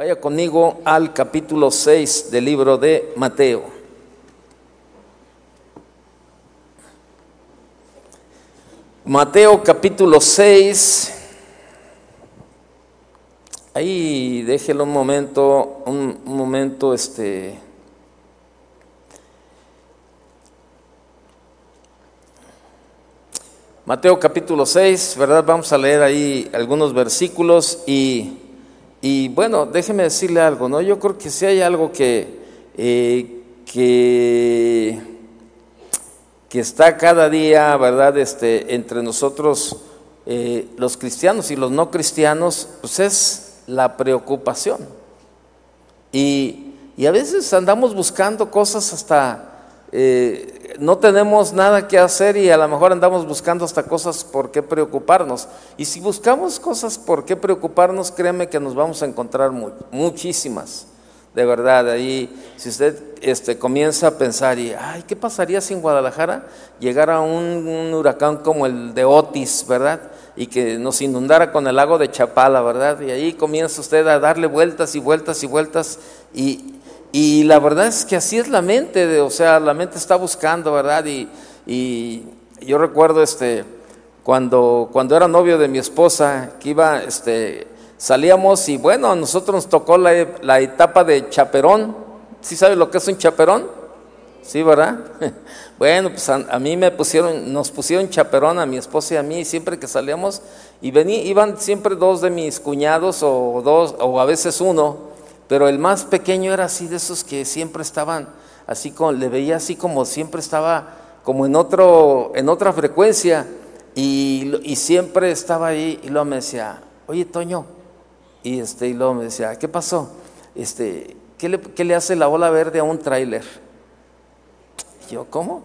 Vaya conmigo al capítulo 6 del libro de Mateo. Mateo capítulo 6. Ahí déjelo un momento, un, momento, este. Mateo capítulo 6, ¿verdad? Vamos a leer ahí algunos versículos y, y bueno, déjeme decirle algo, ¿no? Yo creo que si hay algo que, eh, que, que está cada día, ¿verdad? Este, entre nosotros, eh, los cristianos y los no cristianos, pues es la preocupación. Y, y a veces andamos buscando cosas hasta... Eh, no tenemos nada que hacer y a lo mejor andamos buscando hasta cosas por qué preocuparnos. Y si buscamos cosas por qué preocuparnos, créeme que nos vamos a encontrar muchísimas. De verdad, ahí si usted este, comienza a pensar y, ay, ¿qué pasaría si en Guadalajara llegara un, un huracán como el de Otis, verdad? Y que nos inundara con el lago de Chapala, ¿verdad? Y ahí comienza usted a darle vueltas y vueltas y vueltas y, y la verdad es que así es la mente, de, o sea, la mente está buscando, ¿verdad? Y, yo recuerdo este, cuando, cuando era novio de mi esposa, que iba, este, salíamos y bueno, a nosotros nos tocó la, la etapa de chaperón. ¿Sí sabe lo que es un chaperón? Sí, ¿verdad? Bueno, pues a, a, mí me pusieron, nos pusieron chaperón a mi esposa y a mí, siempre que salíamos, y vení, iban siempre dos de mis cuñados o dos, o a veces uno, pero el más pequeño era así de esos que siempre estaban, así como, le veía así como siempre estaba como en, otro, en otra frecuencia y, siempre estaba ahí y luego me decía, oye Toño, y, este, y luego me decía, ¿qué pasó? Este, ¿qué, le, ¿Qué le hace la ola verde a un tráiler? Yo, ¿cómo?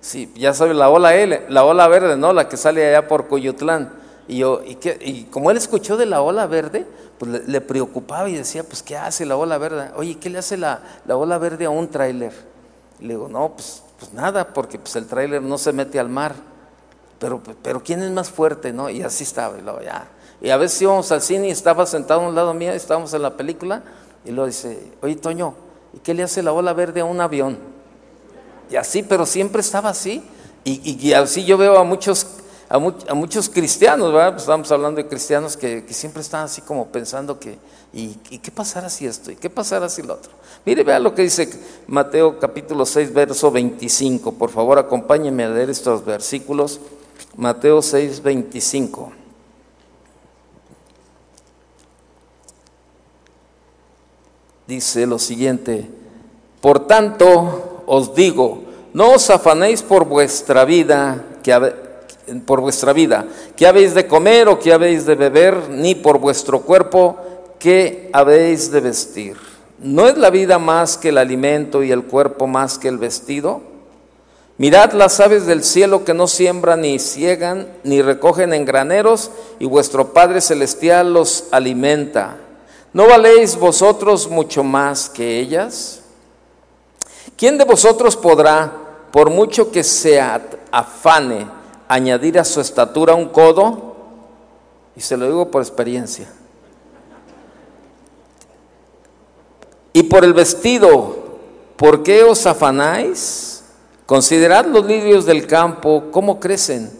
Sí, ya sabe la ola L, la ola verde, ¿no? La que sale allá por Coyotlán. Y yo, ¿y, y como él escuchó de la ola verde, pues le, le, preocupaba y decía, pues, ¿qué hace la ola verde? Oye, ¿qué le hace la, la ola verde a un tráiler? Le digo, no, pues, pues nada, porque pues, el tráiler no se mete al mar. Pero, pero ¿quién es más fuerte? no Y así estaba. Y, luego, ya. y a veces íbamos al cine y estaba sentado a un lado mío, estábamos en la película, y luego dice, oye, Toño, ¿y qué le hace la ola verde a un avión? Y así, pero siempre estaba así. Y, y, y así yo veo a muchos a, mu a, muchos cristianos, ¿verdad? Pues estamos hablando de cristianos que, siempre están así como pensando que, ¿y, ¿y, qué pasará si esto? ¿Y qué pasará si lo otro? Mire, vea lo que dice Mateo capítulo 6, verso 25. Por favor, acompáñenme a leer estos versículos. Mateo 6, 25. Dice lo siguiente, por tanto os digo, no os afanéis por vuestra vida, que por vuestra vida, qué habéis de comer o qué habéis de beber, ni por vuestro cuerpo, qué habéis de vestir. ¿No es la vida más que el alimento y el cuerpo más que el vestido? Mirad las aves del cielo que no siembran ni ciegan ni recogen en graneros, y vuestro Padre Celestial los alimenta. ¿No valéis vosotros mucho más que ellas? ¿Quién de vosotros podrá, por mucho que se afane, añadir a su estatura un codo? Y se lo digo por experiencia. Y por el vestido, ¿por qué os afanáis? Considerad los lirios del campo, cómo crecen.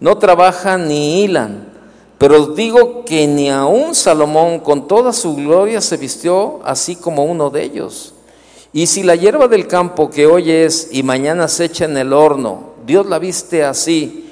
No trabajan ni hilan. Pero os digo que ni aun Salomón con toda su gloria se vistió así como uno de ellos. Y si la hierba del campo que hoy es y mañana se echa en el horno, Dios la viste así,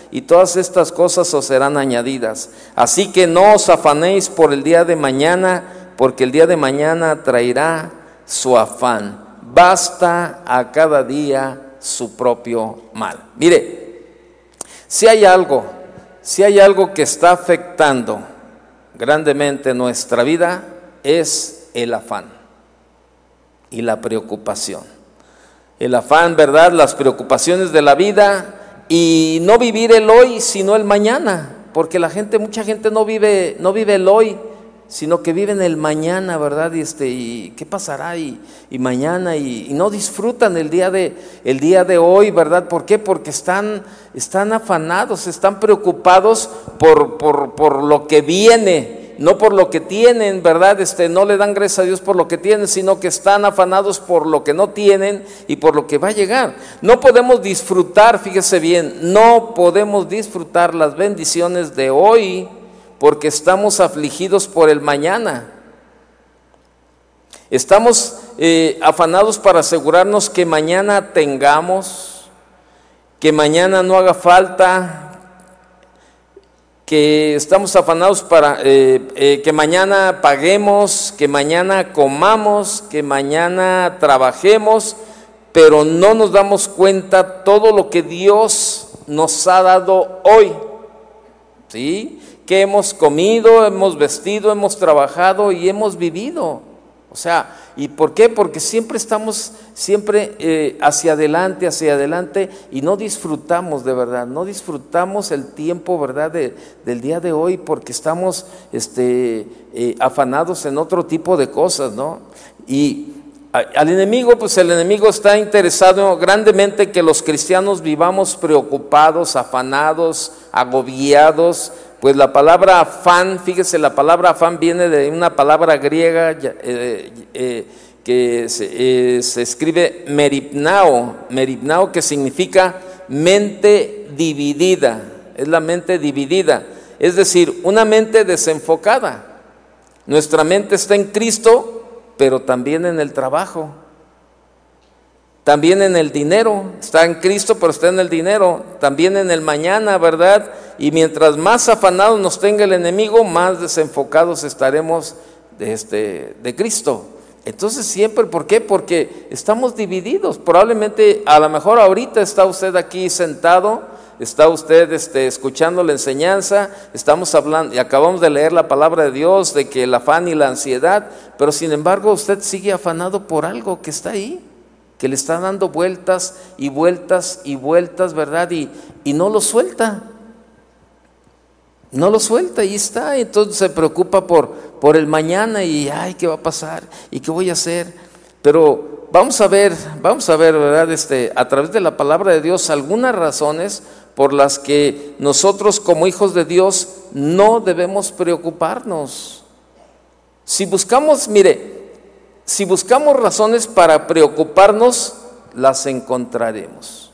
y todas estas cosas os serán añadidas. Así que no os afanéis por el día de mañana, porque el día de mañana traerá su afán. Basta a cada día su propio mal. Mire, si hay algo, si hay algo que está afectando grandemente nuestra vida es el afán y la preocupación. el afán, ¿verdad? Las preocupaciones de la vida y no vivir el hoy, sino el mañana, porque la gente, mucha gente no vive, no vive el hoy, sino que viven el mañana, ¿verdad? Y, este, y qué pasará y, mañana y, no disfrutan el día, de, el día de hoy, ¿verdad? ¿Por qué? Porque están, están afanados, están preocupados por, por, por lo que viene, no por lo que tienen, ¿verdad? Este, no le dan gracias a Dios por lo que tienen, sino que están afanados por lo que no tienen y por lo que va a llegar. No podemos disfrutar, fíjese bien, no podemos disfrutar las bendiciones de hoy porque estamos afligidos por el mañana. Estamos eh, afanados para asegurarnos que mañana tengamos, que mañana no haga falta, que estamos afanados para eh, eh, que mañana paguemos, que mañana comamos, que mañana trabajemos, pero no nos damos cuenta todo lo que Dios nos ha dado hoy. ¿Sí? Que hemos comido, hemos vestido, hemos trabajado y hemos vivido. O sea, ¿y por qué? Porque siempre estamos, siempre eh, hacia adelante, hacia adelante y no disfrutamos de verdad, no disfrutamos el tiempo, ¿verdad? del día de hoy porque estamos este, eh, afanados en otro tipo de cosas, ¿no? Y al enemigo, pues el enemigo está interesado grandemente que los cristianos vivamos preocupados, afanados, agobiados, pues la palabra afán, fíjese, la palabra afán viene de una palabra griega eh, eh, que se, eh, se, escribe meripnao, meripnao que significa mente dividida, es la mente dividida, es decir, una mente desenfocada. Nuestra mente está en Cristo, pero también en el trabajo. También en el dinero, está en Cristo, pero está en el dinero. También en el mañana, ¿verdad? Y mientras más afanados nos tenga el enemigo, más desenfocados estaremos de, este, de Cristo. Entonces siempre, ¿por qué? Porque estamos divididos. Probablemente, a lo mejor ahorita está usted aquí sentado, está usted este, escuchando la enseñanza, estamos hablando y acabamos de leer la palabra de Dios de que el afán y la ansiedad, pero sin embargo usted sigue afanado por algo que está ahí que le está dando vueltas y vueltas y vueltas, ¿verdad? Y, y no lo suelta. No lo suelta, y está, entonces se preocupa por, por el mañana y, ay, ¿qué va a pasar? ¿Y qué voy a hacer? Pero vamos a ver, vamos a ver, ¿verdad? Este, a través de la palabra de Dios, algunas razones por las que nosotros como hijos de Dios no debemos preocuparnos. Si buscamos, mire, si buscamos razones para preocuparnos, las encontraremos.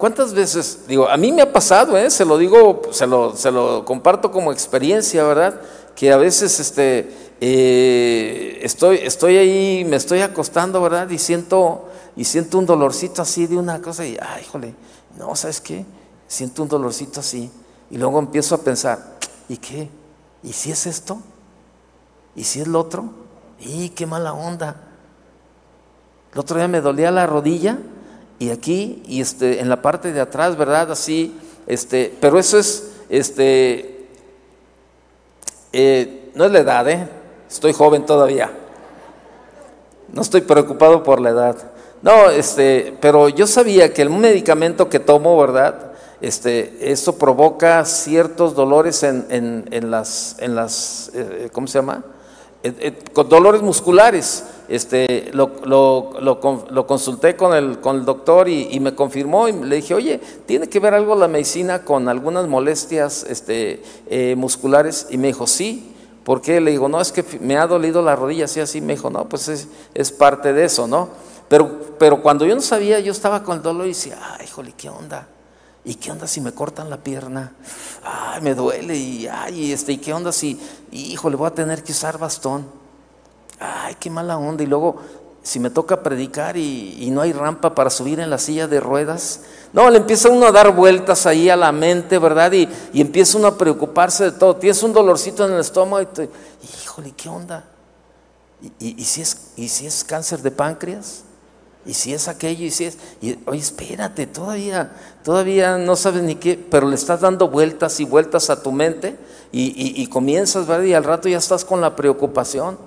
¿Cuántas veces, digo, a mí me ha pasado, eh, se lo digo, se lo, comparto como experiencia, ¿verdad? Que a veces este, eh, estoy, estoy ahí, me estoy acostando, ¿verdad? Y siento, y siento un dolorcito así de una cosa y, ay, híjole, no, ¿sabes qué? Siento un dolorcito así. Y luego empiezo a pensar, ¿y qué? ¿Y si es esto? ¿Y si es el otro? ¡Y qué mala onda! El otro día me dolía la rodilla y aquí y este en la parte de atrás, ¿verdad? Así, este, pero eso es, este, eh, no es la edad, ¿eh? Estoy joven todavía. No estoy preocupado por la edad. No, este, pero yo sabía que el medicamento que tomo, ¿verdad? Este, eso provoca ciertos dolores en, en, las, en las, eh, ¿cómo se llama? Eh, eh, con dolores musculares. Este, lo, lo, consulté con el, con el doctor y, me confirmó y le dije, oye, ¿tiene que ver algo la medicina con algunas molestias este, eh, musculares? Y me dijo, sí. ¿Por qué? Le digo, no, es que me ha dolido la rodilla, así, así. Me dijo, no, pues es, es parte de eso, ¿no? Pero, pero cuando yo no sabía, yo estaba con el dolor y decía, ay, híjole, ¿qué onda? ¿Y qué onda si me cortan la pierna? Ay, me duele y ay, este, ¿y qué onda si, hijo, le voy a tener que usar bastón? Ay, qué mala onda. Y luego, si me toca predicar y, no hay rampa para subir en la silla de ruedas, no, le empieza uno a dar vueltas ahí a la mente, ¿verdad? Y, empieza uno a preocuparse de todo. Tienes un dolorcito en el estómago y te, híjole, ¿qué onda? ¿Y, si es, ¿Y si es cáncer de páncreas? Y si es aquello, y si es, y, oye, espérate, todavía, todavía no sabes ni qué, pero le estás dando vueltas y vueltas a tu mente y, comienzas, ¿verdad? Y al rato ya estás con la preocupación.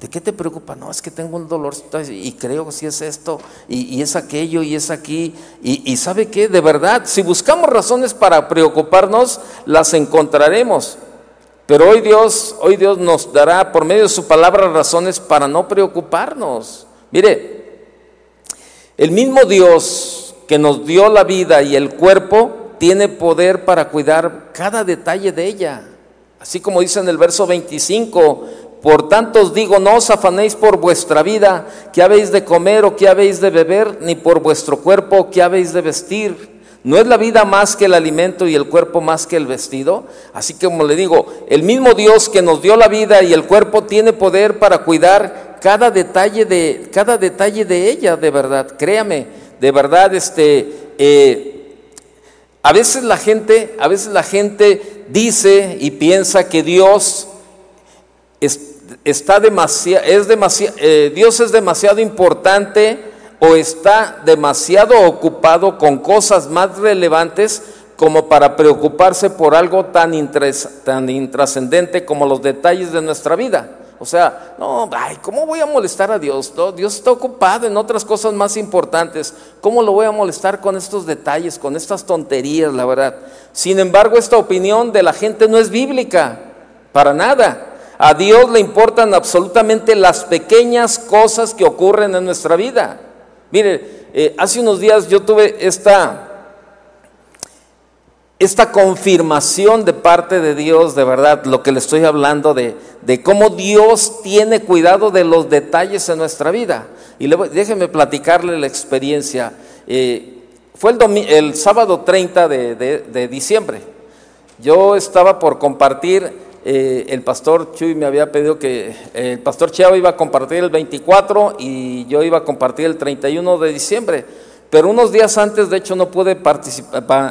¿De qué te preocupa? No, es que tengo un dolor y creo que si es esto y, es aquello y es aquí. Y, y sabe qué, de verdad, si buscamos razones para preocuparnos, las encontraremos. Pero hoy Dios, hoy Dios nos dará por medio de su palabra razones para no preocuparnos. Mire, el mismo Dios que nos dio la vida y el cuerpo tiene poder para cuidar cada detalle de ella. Así como dice en el verso 25, por tanto os digo, no os afanéis por vuestra vida, que habéis de comer o que habéis de beber, ni por vuestro cuerpo, que habéis de vestir. ¿No es la vida más que el alimento y el cuerpo más que el vestido? Así que como le digo, el mismo Dios que nos dio la vida y el cuerpo tiene poder para cuidar cada detalle de, cada detalle de ella, de verdad. Créame, de verdad, este, eh, a veces la gente, a veces la gente dice y piensa que Dios está demasiado, es demasiado, eh, Dios es demasiado importante o está demasiado ocupado con cosas más relevantes como para preocuparse por algo tan, tan intrascendente como los detalles de nuestra vida. O sea, no, ay, ¿cómo voy a molestar a Dios? Dios está ocupado en otras cosas más importantes. ¿Cómo lo voy a molestar con estos detalles, con estas tonterías, la verdad? Sin embargo, esta opinión de la gente no es bíblica, para nada. A Dios le importan absolutamente las pequeñas cosas que ocurren en nuestra vida. Mire, eh, hace unos días yo tuve esta, esta confirmación de parte de Dios, de verdad, lo que le estoy hablando de, cómo Dios tiene cuidado de los detalles en nuestra vida. Y le déjeme platicarle la experiencia. Eh, fue el, el, sábado 30 de, de diciembre. Yo estaba por compartir eh, el pastor Chuy me había pedido que el pastor Chiao iba a compartir el 24 y yo iba a compartir el 31 de diciembre. Pero unos días antes, de hecho, no pude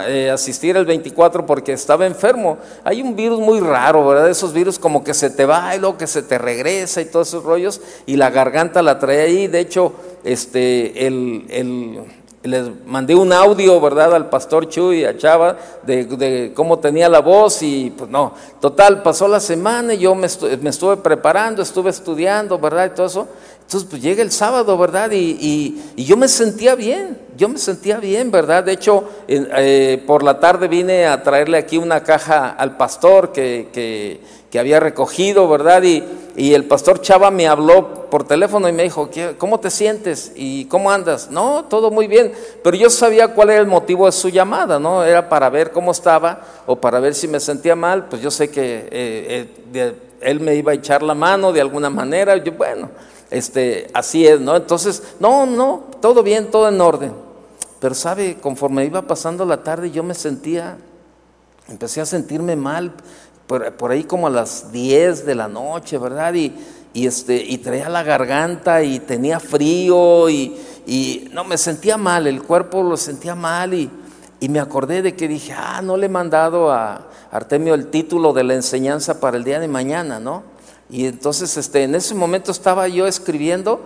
eh, asistir el 24 porque estaba enfermo. Hay un virus muy raro, ¿verdad? Esos virus como que se te va y luego que se te regresa y todos esos rollos. Y la garganta la trae ahí. De hecho, este, el, el les mandé un audio, ¿verdad?, al pastor Chuy, a Chava, de, cómo tenía la voz y pues no. Total, pasó la semana y yo me, estuve preparando, estuve estudiando, ¿verdad?, y todo eso. Entonces, pues llega el sábado, ¿verdad? Y, yo me sentía bien, yo me sentía bien, ¿verdad? De hecho, eh, por la tarde vine a traerle aquí una caja al pastor que, que que había recogido, ¿verdad? Y, y, el pastor Chava me habló por teléfono y me dijo, ¿cómo te sientes? ¿Y cómo andas? No, todo muy bien, pero yo sabía cuál era el motivo de su llamada, ¿no? Era para ver cómo estaba o para ver si me sentía mal, pues yo sé que eh, eh, él me iba a echar la mano de alguna manera, yo, bueno, este, así es, ¿no? Entonces, no, no, todo bien, todo en orden. Pero sabe, conforme iba pasando la tarde yo me sentía, empecé a sentirme mal, por, ahí como a las 10 de la noche, ¿verdad? Y, y, este, y traía la garganta y tenía frío y, y, no, me sentía mal, el cuerpo lo sentía mal y, y me acordé de que dije, ah, no le he mandado a Artemio el título de la enseñanza para el día de mañana, ¿no? Y entonces este, en ese momento estaba yo escribiendo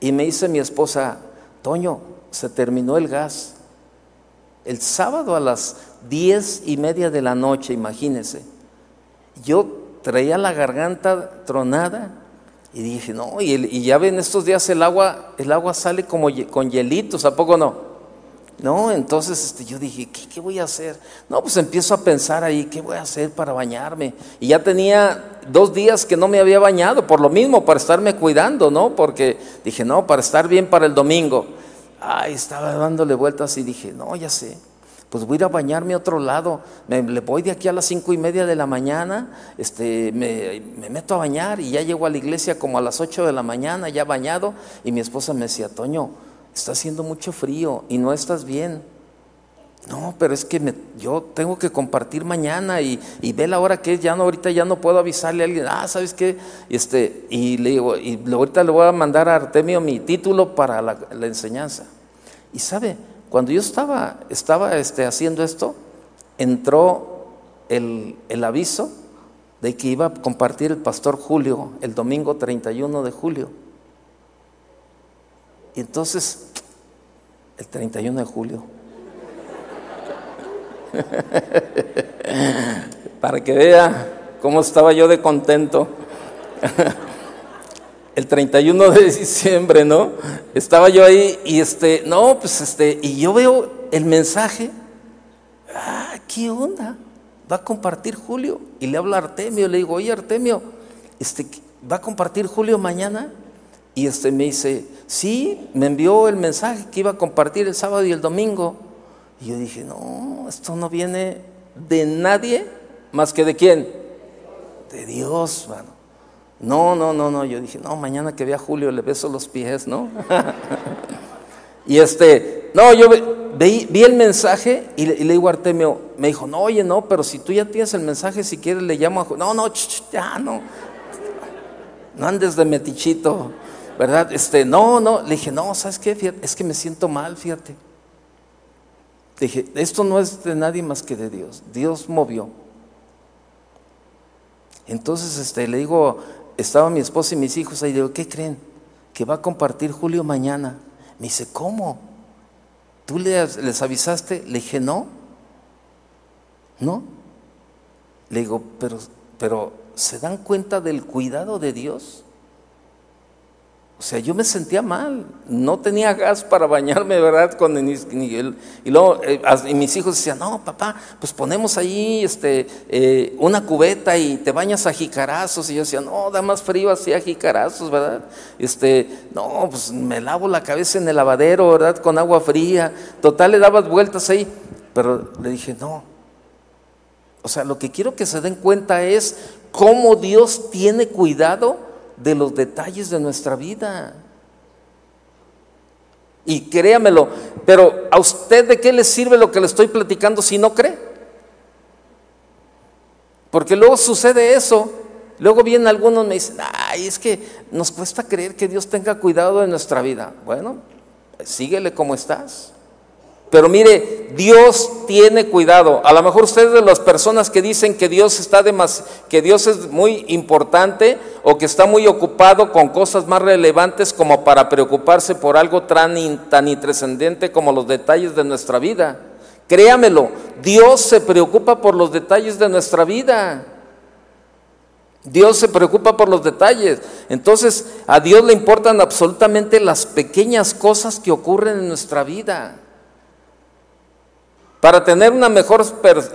y me dice mi esposa, Toño, se terminó el gas. El sábado a las diez y media de la noche, imagínense yo traía la garganta tronada y dije, no, y, ya ven, estos días el agua, el agua sale como con hielitos, ¿a poco no? No, entonces este, yo dije, ¿qué, ¿qué, voy a hacer? No, pues empiezo a pensar ahí, ¿qué voy a hacer para bañarme? Y ya tenía dos días que no me había bañado, por lo mismo, para estarme cuidando, ¿no? Porque dije, no, para estar bien para el domingo. Ay, estaba dándole vueltas y dije, no, ya sé pues voy a ir a bañarme a otro lado, me, le voy de aquí a las cinco y media de la mañana, este, me, meto a bañar y ya llego a la iglesia como a las ocho de la mañana, ya bañado, y mi esposa me decía, Toño, está haciendo mucho frío y no estás bien. No, pero es que yo tengo que compartir mañana y, ve la hora que es, ya no, ahorita ya no puedo avisarle a alguien, ah, ¿sabes qué? Este, y le digo, y ahorita le voy a mandar a Artemio mi título para la, enseñanza. Y sabe, cuando yo estaba, estaba este, haciendo esto, entró el aviso de que iba a compartir el pastor Julio el domingo 31 de julio. Y entonces, el 31 de julio, para que vea cómo estaba yo de contento. el 31 de diciembre, ¿no? Estaba yo ahí y este, no, pues este, y yo veo el mensaje, ah, ¿qué onda? Va a compartir Julio. Y le hablo a Artemio, le digo, oye Artemio, este, ¿va a compartir Julio mañana? Y este me dice, sí, me envió el mensaje que iba a compartir el sábado y el domingo. Y yo dije, no, esto no viene de nadie más que de quién? De Dios, mano. No, no, no, no. Yo dije, no, mañana que vea a Julio le beso los pies, ¿no? y este, no, yo vi, el mensaje y le, digo a Artemio, me dijo, no, oye, no, pero si tú ya tienes el mensaje, si quieres le llamo a Julio. No, no, ya, no. No andes de metichito, ¿verdad? Este, no, no. Le dije, no, ¿sabes qué? es que me siento mal, fíjate. Dije, esto no es de nadie más que de Dios. Dios movió. Entonces este, le digo, estaba mi esposa y mis hijos ahí, digo, ¿qué creen? Que va a compartir Julio mañana. Me dice, ¿cómo? ¿Tú les, les avisaste? Le dije, no. ¿No? Le digo, pero, pero ¿se dan cuenta del cuidado de Dios? O sea, yo me sentía mal, no tenía gas para bañarme, ¿verdad? Con y luego eh, y mis hijos decían, no, papá, pues ponemos ahí este, eh, una cubeta y te bañas a jicarazos. Y yo decía, no, da más frío así a jicarazos, ¿verdad? Este, no, pues me lavo la cabeza en el lavadero, ¿verdad? Con agua fría. Total, le dabas vueltas ahí. Pero le dije, no. O sea, lo que quiero que se den cuenta es cómo Dios tiene cuidado de los detalles de nuestra vida. Y créamelo, pero ¿a usted de qué le sirve lo que le estoy platicando si no cree? Porque luego sucede eso. Luego vienen algunos me dicen, ay, es que nos cuesta creer que Dios tenga cuidado de nuestra vida. Bueno, síguele como estás. Pero mire, Dios tiene cuidado. A lo mejor ustedes de las personas que dicen que Dios está de más, que Dios es muy importante o que está muy ocupado con cosas más relevantes como para preocuparse por algo tan, tan intrascendente como los detalles de nuestra vida. Créamelo, Dios se preocupa por los detalles de nuestra vida. Dios se preocupa por los detalles. Entonces, a Dios le importan absolutamente las pequeñas cosas que ocurren en nuestra vida. Para tener una mejor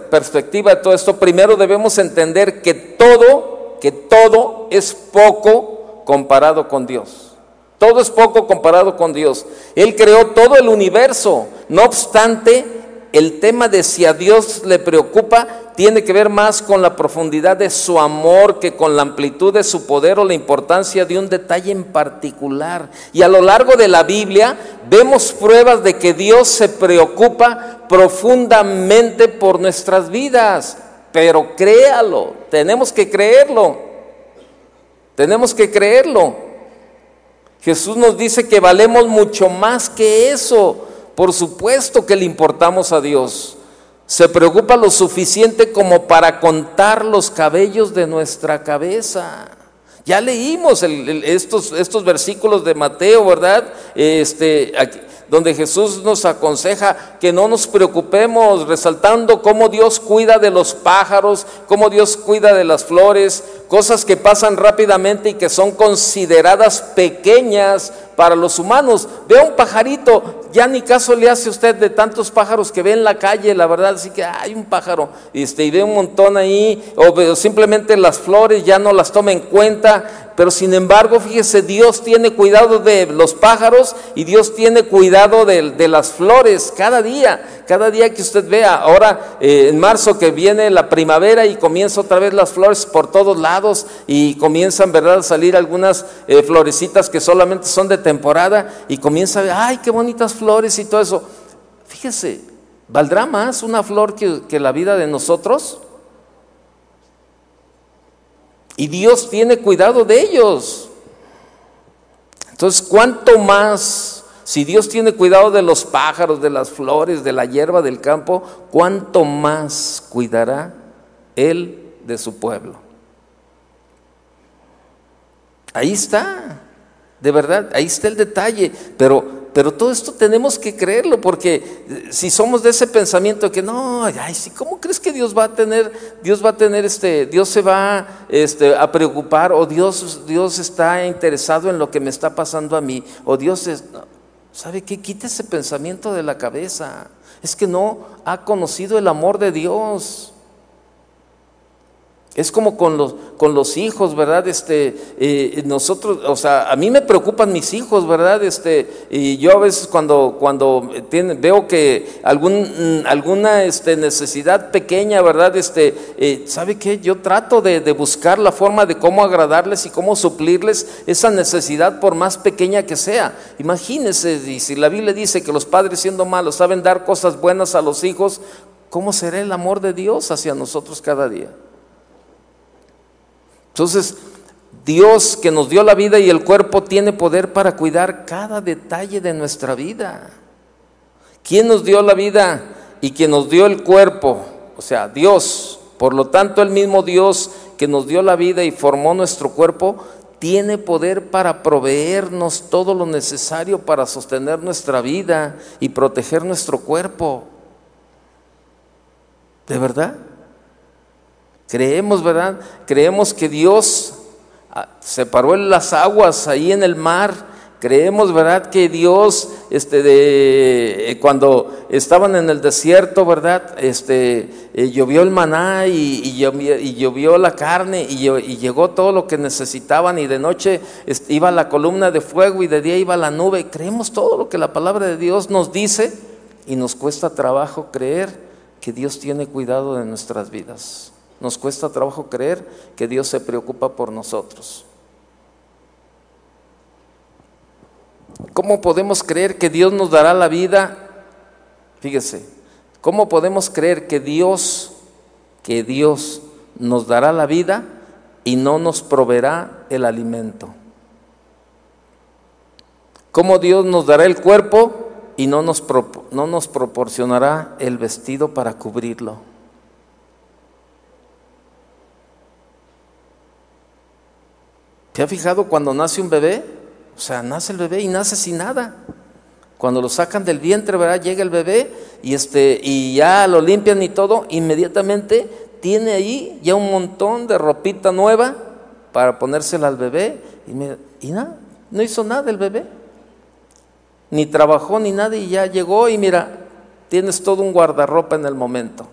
perspectiva de todo esto, primero debemos entender que todo, que todo es poco comparado con Dios. Todo es poco comparado con Dios. Él creó todo el universo. No obstante, el tema de si a Dios le preocupa tiene que ver más con la profundidad de su amor que con la amplitud de su poder o la importancia de un detalle en particular. Y a lo largo de la Biblia vemos pruebas de que Dios se preocupa profundamente por nuestras vidas. Pero créalo, tenemos que creerlo. Tenemos que creerlo. Jesús nos dice que valemos mucho más que eso. Por supuesto que le importamos a Dios se preocupa lo suficiente como para contar los cabellos de nuestra cabeza. Ya leímos estos, estos versículos de Mateo, ¿verdad? Este, donde Jesús nos aconseja que no nos preocupemos, resaltando cómo Dios cuida de los pájaros, cómo Dios cuida de las flores, cosas que pasan rápidamente y que son consideradas pequeñas para los humanos. Ve un pajarito, ya ni caso le hace usted de tantos pájaros que ve en la calle, la verdad, así que hay un pájaro, este, y ve un montón ahí, o simplemente las flores ya no las toma en cuenta, pero sin embargo, fíjese, Dios tiene cuidado de los pájaros y Dios tiene cuidado de, las flores cada día, cada día que usted vea. Ahora, eh, en marzo que viene la primavera y comienza otra vez las flores por todos lados y comienzan, ¿verdad?, a salir algunas eh, florecitas que solamente son de temporada y comienza a ver, ay, qué bonitas flores y todo eso. Fíjese, ¿valdrá más una flor que, que la vida de nosotros? Y Dios tiene cuidado de ellos. Entonces, ¿cuánto más? Si Dios tiene cuidado de los pájaros, de las flores, de la hierba del campo, ¿cuánto más cuidará Él de su pueblo? Ahí está, de verdad, ahí está el detalle. Pero Pero todo esto tenemos que creerlo, porque eh, si somos de ese pensamiento que no, ay, ¿cómo crees que Dios va a tener, Dios va a tener este, Dios se va este, a preocupar, o Dios, Dios está interesado en lo que me está pasando a mí, o Dios es, ¿sabe qué? Quita ese pensamiento de la cabeza. Es que no ha conocido el amor de Dios. Es como con los, con los hijos, ¿verdad? Este, eh, nosotros, o sea, a mí me preocupan mis hijos, ¿verdad? Este, y yo a veces cuando, cuando veo que algún, alguna este, necesidad pequeña, ¿verdad? Este, eh, ¿Sabe qué? Yo trato de, de, buscar la forma de cómo agradarles y cómo suplirles esa necesidad por más pequeña que sea. Imagínense, y si la Biblia dice que los padres siendo malos saben dar cosas buenas a los hijos, ¿cómo será el amor de Dios hacia nosotros cada día? Entonces, Dios que nos dio la vida y el cuerpo tiene poder para cuidar cada detalle de nuestra vida. ¿Quién nos dio la vida y quien nos dio el cuerpo? O sea, Dios. Por lo tanto, el mismo Dios que nos dio la vida y formó nuestro cuerpo, tiene poder para proveernos todo lo necesario para sostener nuestra vida y proteger nuestro cuerpo. ¿De verdad? Creemos, ¿verdad? Creemos que Dios ah, separó las aguas ahí en el mar. Creemos, ¿verdad? Que Dios, este, de, eh, cuando estaban en el desierto, ¿verdad? Este, eh, llovió el maná y, llovió, la carne y, llegó todo lo que necesitaban y de noche este, iba la columna de fuego y de día iba la nube. Creemos todo lo que la palabra de Dios nos dice y nos cuesta trabajo creer que Dios tiene cuidado de nuestras vidas. Nos cuesta trabajo creer que Dios se preocupa por nosotros. ¿Cómo podemos creer que Dios nos dará la vida? Fíjese, ¿cómo podemos creer que Dios, que Dios nos dará la vida y no nos proveerá el alimento? ¿Cómo Dios nos dará el cuerpo y no nos, no nos proporcionará el vestido para cubrirlo? ¿Te has fijado cuando nace un bebé? O sea, nace el bebé y nace sin nada. Cuando lo sacan del vientre, ¿verdad? Llega el bebé y, este, y ya lo limpian y todo, inmediatamente tiene ahí ya un montón de ropita nueva para ponérsela al bebé y, y nada, no hizo nada el bebé. Ni trabajó ni nada y ya llegó y mira, tienes todo un guardarropa en el momento.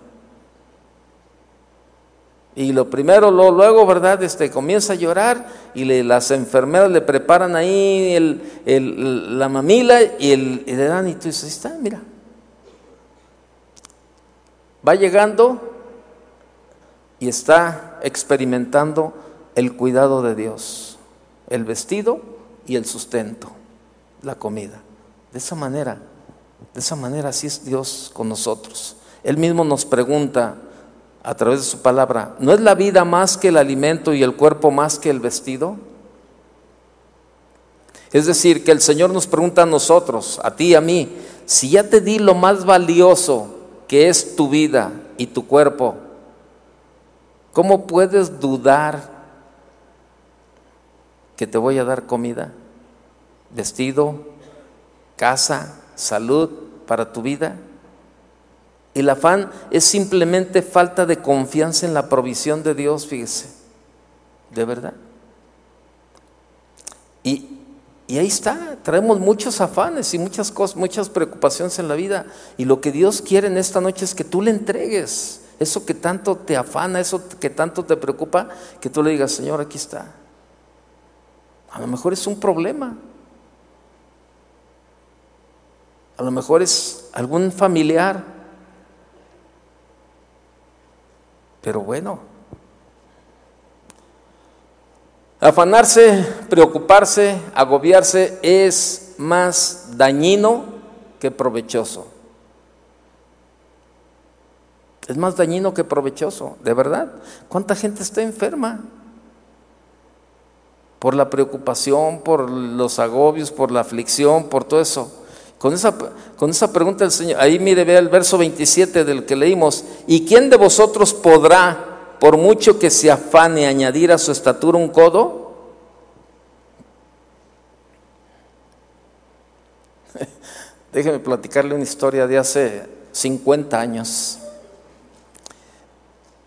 Y lo primero, luego, ¿verdad? Este, comienza a llorar y las enfermeras le preparan ahí el, la mamila y, el, y le dan y tú dices, ahí está, mira. Va llegando y está experimentando el cuidado de Dios, el vestido y el sustento, la comida. De esa manera, de esa manera así es Dios con nosotros. Él mismo nos pregunta, a través de su palabra, ¿no es la vida más que el alimento y el cuerpo más que el vestido? Es decir, que el Señor nos pregunta a nosotros, a ti y a mí, si ya te di lo más valioso que es tu vida y tu cuerpo, ¿cómo puedes dudar que te voy a dar comida, vestido, casa, salud para tu vida? El afán es simplemente falta de confianza en la provisión de Dios, fíjese, de verdad. Y, ahí está, traemos muchos afanes y muchas cosas, muchas preocupaciones en la vida. Y lo que Dios quiere en esta noche es que tú le entregues eso que tanto te afana, eso que tanto te preocupa, que tú le digas, Señor, aquí está. A lo mejor es un problema. A lo mejor es algún familiar Pero bueno, afanarse, preocuparse, agobiarse es más dañino que provechoso. Es más dañino que provechoso, de verdad. ¿Cuánta gente está enferma? Por la preocupación, por los agobios, por la aflicción, por todo eso. Con esa, con esa pregunta del Señor, ahí mire, vea el verso 27 del que leímos, ¿y quién de vosotros podrá, por mucho que se afane, añadir a su estatura un codo? déjeme platicarle una historia de hace 50 años.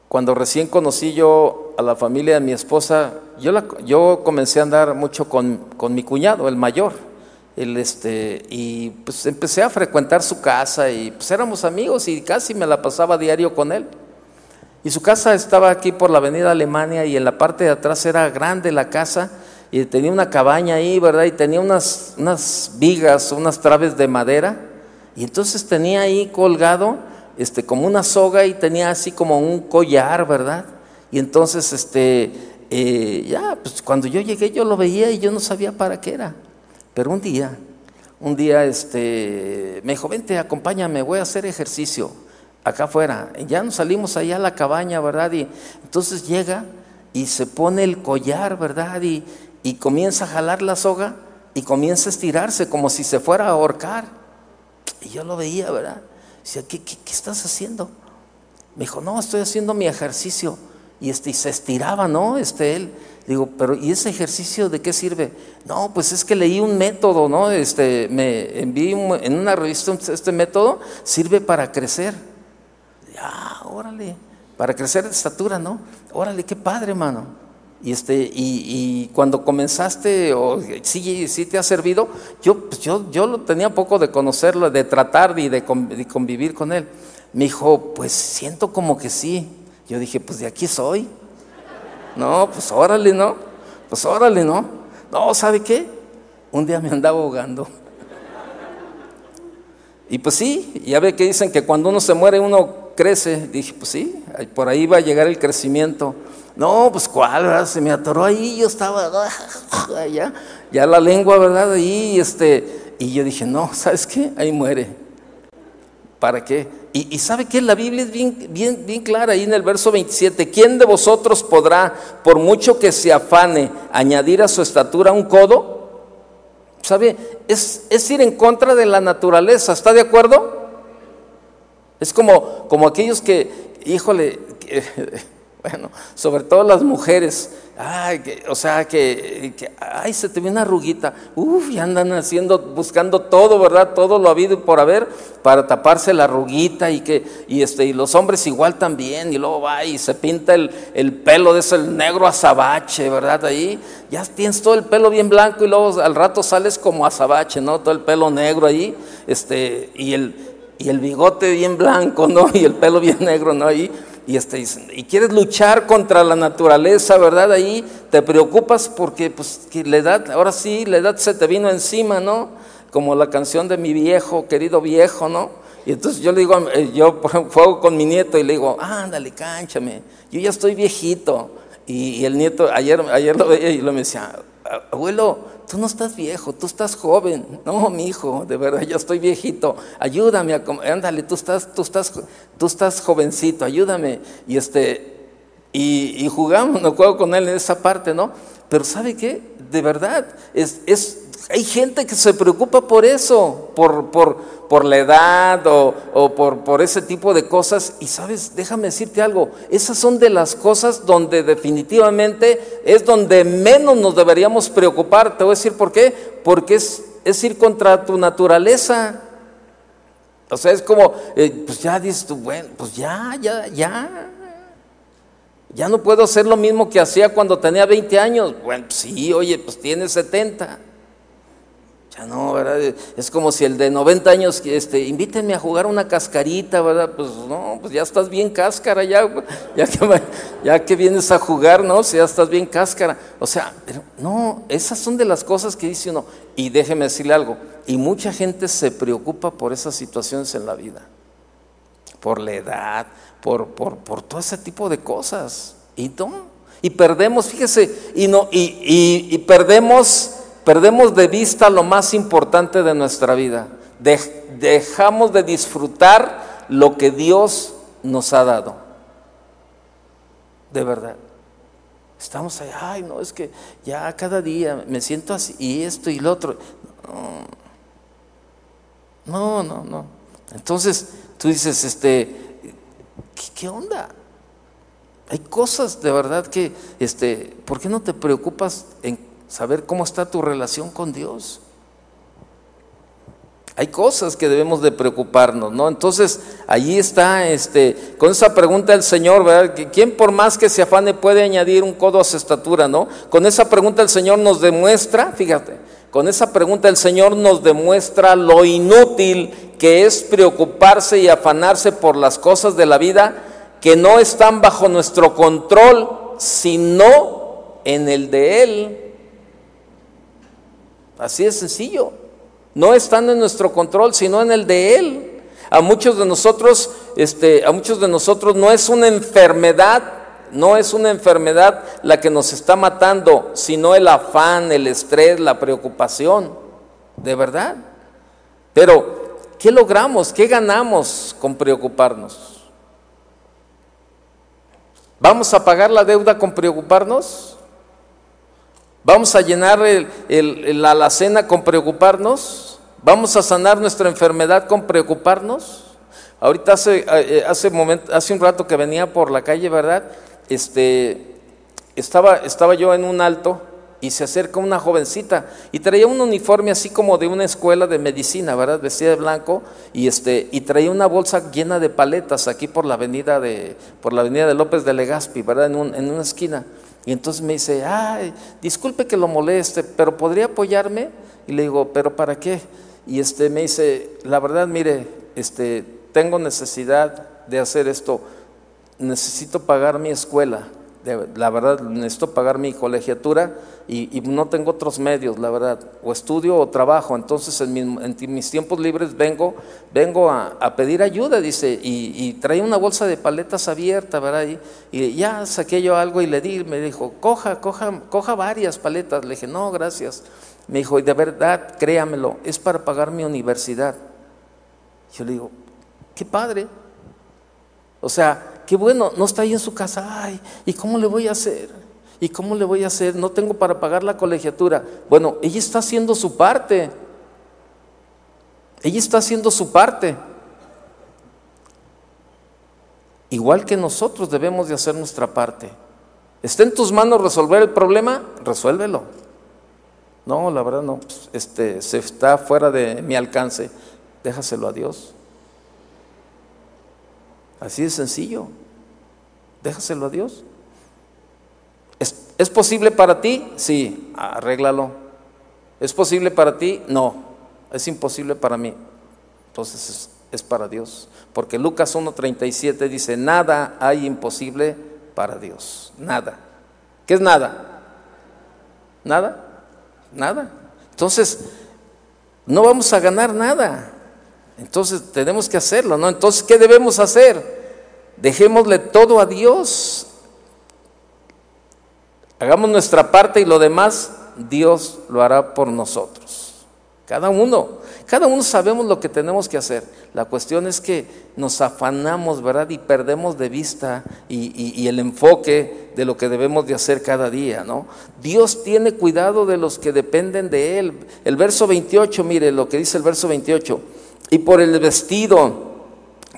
Cuando recién conocí yo a la familia de mi esposa, yo, yo comencé a andar mucho con, con mi cuñado, el mayor. El este, y pues empecé a frecuentar su casa y pues éramos amigos y casi me la pasaba diario con él. Y su casa estaba aquí por la avenida Alemania y en la parte de atrás era grande la casa y tenía una cabaña ahí, ¿verdad? Y tenía unas, unas vigas, unas traves de madera. Y entonces tenía ahí colgado este, como una soga y tenía así como un collar, ¿verdad? Y entonces, este, eh, ya, pues cuando yo llegué yo lo veía y yo no sabía para qué era. Pero un día, un día, este, me dijo, vente, acompáñame, voy a hacer ejercicio acá afuera. ya nos salimos allá a la cabaña, ¿verdad? Y entonces llega y se pone el collar, ¿verdad? Y, y comienza a jalar la soga y comienza a estirarse como si se fuera a ahorcar. Y yo lo veía, ¿verdad? Decía, ¿qué, qué, estás haciendo? Me dijo, no, estoy haciendo mi ejercicio. Y, este, y se estiraba, ¿no? Este, él. Digo, pero ¿y ese ejercicio de qué sirve? No, pues es que leí un método, ¿no? Este, me envié en una revista este método, sirve para crecer. Ah, órale, para crecer de estatura, ¿no? Órale, qué padre, hermano. Y, este, y, cuando comenzaste, o sí, sí te ha servido, yo, pues yo, yo lo tenía poco de conocerlo, de tratar y de, convivir con él. Me dijo, pues siento como que sí. Yo dije, pues de aquí soy. No, pues órale, ¿no? Pues órale, ¿no? No, ¿sabe qué? Un día me andaba ahogando. Y pues sí, ya ve que dicen que cuando uno se muere uno crece. Dije, pues sí, por ahí va a llegar el crecimiento. No, pues cuál, Se me atoró ahí, yo estaba ya, ya la lengua, ¿verdad? Ahí, este, y yo dije, no, ¿sabes qué? Ahí muere. ¿Para qué? Y, sabe que la Biblia es bien, bien, bien clara ahí en el verso 27. ¿Quién de vosotros podrá, por mucho que se afane, añadir a su estatura un codo? ¿Sabe? Es, es ir en contra de la naturaleza. ¿Está de acuerdo? Es como, como aquellos que, híjole, bueno, sobre todo las mujeres, ay, o sea, que, ay, se te viene una arruguita, uff, y andan haciendo, buscando todo, ¿verdad? Todo lo habido por haber para taparse la arruguita y que, y este, y los hombres igual también, y luego va y se pinta el, el pelo de ese negro azabache, ¿verdad? Ahí ya tienes todo el pelo bien blanco y luego al rato sales como azabache, ¿no? Todo el pelo negro ahí, este, y el y el bigote bien blanco, ¿no? Y el pelo bien negro, ¿no? Ahí, y, este, y quieres luchar contra la naturaleza, ¿verdad? Ahí te preocupas porque, pues, que la edad, ahora sí, la edad se te vino encima, ¿no? Como la canción de mi viejo, querido viejo, ¿no? Y entonces yo le digo, eh, yo juego con mi nieto y le digo, ándale, cánchame, yo ya estoy viejito. Y, el nieto, ayer, ayer lo veía y lo me decía, abuelo, tú no estás viejo, tú estás joven. No, mi hijo, de verdad, yo estoy viejito. Ayúdame, ándale, tú estás, tú estás, tú estás jovencito, ayúdame. Y este, y, jugamos, no juego con él en esa parte, ¿no? Pero ¿sabe qué? De verdad, es, es hay gente que se preocupa por eso, por, por, por la edad o, por, por, ese tipo de cosas. Y sabes, déjame decirte algo, esas son de las cosas donde definitivamente es donde menos nos deberíamos preocupar. Te voy a decir por qué, porque es, es ir contra tu naturaleza. O sea, es como, eh, pues ya dices bueno, pues ya, ya, ya. Ya no puedo hacer lo mismo que hacía cuando tenía 20 años. Bueno, sí, oye, pues tienes 70 no, ¿verdad? Es como si el de 90 años, este, invítenme a jugar una cascarita, ¿verdad? Pues no, pues ya estás bien cáscara, ya, ya, que, ya que vienes a jugar, ¿no? Si ya estás bien cáscara. O sea, no, esas son de las cosas que dice uno. Y déjeme decirle algo, y mucha gente se preocupa por esas situaciones en la vida, por la edad, por, por, por todo ese tipo de cosas. Y no, y perdemos, fíjese, y, no, y, y perdemos Perdemos de vista lo más importante de nuestra vida. dejamos de disfrutar lo que Dios nos ha dado. De verdad. Estamos ahí, ay, no, es que ya cada día me siento así, y esto y lo otro. No, no, no. Entonces tú dices, este, ¿qué, onda? Hay cosas de verdad que, este, ¿por qué no te preocupas en saber cómo está tu relación con Dios. Hay cosas que debemos de preocuparnos, ¿no? Entonces, allí está, este, con esa pregunta del Señor, ¿verdad? ¿Quién por más que se afane puede añadir un codo a su estatura, ¿no? Con esa pregunta el Señor nos demuestra, fíjate, con esa pregunta el Señor nos demuestra lo inútil que es preocuparse y afanarse por las cosas de la vida que no están bajo nuestro control, sino en el de Él. Así de sencillo no están en nuestro control, sino en el de Él. A muchos de nosotros, este, a muchos de nosotros no es una enfermedad, no es una enfermedad la que nos está matando, sino el afán, el estrés, la preocupación, de verdad. Pero, ¿qué logramos? ¿Qué ganamos con preocuparnos? ¿Vamos a pagar la deuda con preocuparnos? ¿Vamos a llenar la alacena con preocuparnos? ¿Vamos a sanar nuestra enfermedad con preocuparnos? Ahorita hace, eh, hace, un rato que venía por la calle, ¿verdad? Este, estaba, estaba yo en un alto y se acerca una jovencita y traía un uniforme así como de una escuela de medicina, ¿verdad? Vestida de blanco y este y traía una bolsa llena de paletas aquí por la avenida de por la avenida de López de Legazpi, ¿verdad? En, en una esquina. Y entonces me dice, ay, disculpe que lo moleste, pero ¿podría apoyarme? Y le digo, ¿pero para qué? Y este me dice, la verdad, mire, este, tengo necesidad de hacer esto, necesito pagar mi escuela la verdad, necesito pagar mi colegiatura y, no tengo otros medios, la verdad, o estudio o trabajo, entonces en, mis tiempos libres vengo, vengo a, pedir ayuda, dice, y, trae una bolsa de paletas abierta, ¿verdad? Y, ya saqué yo algo y le di, me dijo, coja, coja, coja varias paletas, le dije, no, gracias. Me dijo, y de verdad, créamelo, es para pagar mi universidad. Yo le digo, qué padre. O sea, qué bueno, no está ahí en su casa, ay, ¿y cómo le voy a hacer? ¿Y cómo le voy a hacer? No tengo para pagar la colegiatura. Bueno, ella está haciendo su parte. Ella está haciendo su parte. Igual que nosotros debemos de hacer nuestra parte. ¿Está en tus manos resolver el problema? Resuélvelo. No, la verdad no, pues, este, se está fuera de mi alcance. Déjaselo a Dios. Así de sencillo. Déjaselo a Dios. ¿Es, posible para ti? Sí, arréglalo. ¿Es posible para ti? No, es imposible para mí. Entonces es, es para Dios. Porque Lucas 1.37 dice, nada hay imposible para Dios. Nada. ¿Qué es nada? Nada. Nada. Entonces, no vamos a ganar nada. Entonces tenemos que hacerlo, ¿no? Entonces, ¿qué debemos hacer? Dejémosle todo a Dios. Hagamos nuestra parte y lo demás Dios lo hará por nosotros. Cada uno, cada uno sabemos lo que tenemos que hacer. La cuestión es que nos afanamos, ¿verdad? Y perdemos de vista y, el enfoque de lo que debemos de hacer cada día, ¿no? Dios tiene cuidado de los que dependen de Él. El verso 28, mire lo que dice el verso 28. Y por el vestido,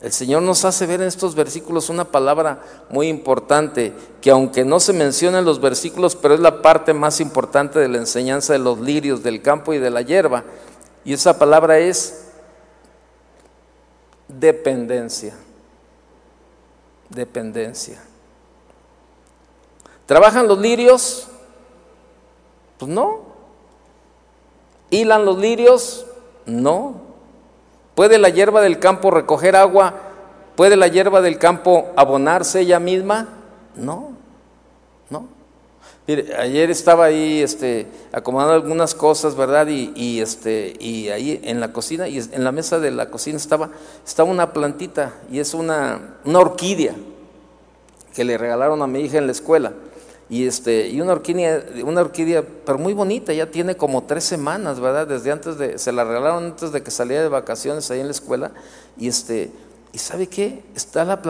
El Señor nos hace ver en estos versículos una palabra muy importante, que aunque no se menciona en los versículos, pero es la parte más importante de la enseñanza de los lirios del campo y de la hierba. Y esa palabra es dependencia. Dependencia. ¿Trabajan los lirios? Pues no. ¿Hilan los lirios? No. ¿Puede la hierba del campo recoger agua? ¿Puede la hierba del campo abonarse ella misma? No, no. Mire, ayer estaba ahí este, acomodando algunas cosas, ¿verdad? Y, este, y ahí en la cocina, y en la mesa de la cocina estaba, estaba una plantita, y es una, una orquídea que le regalaron a mi hija en la escuela. Y, este, y una orquídea, una orquídea, pero muy bonita, ya tiene como tres semanas, ¿verdad? Desde antes de, se la regalaron antes de que saliera de vacaciones ahí en la escuela. Y, este, ¿Y sabe qué? Está la,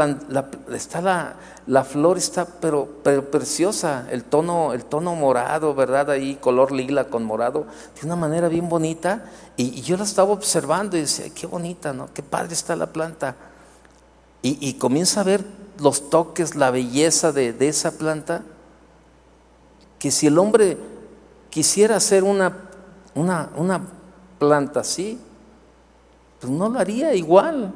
está la, la flor está pero, preciosa, el tono, el tono morado, ¿verdad? Ahí color lila con morado, de una manera bien bonita. Y, yo la estaba observando y decía, qué bonita, ¿no? Qué padre está la planta. Y, y comienza a ver los toques, la belleza de, de esa planta. Que si el hombre quisiera hacer una, una, una planta así, pues no lo haría igual.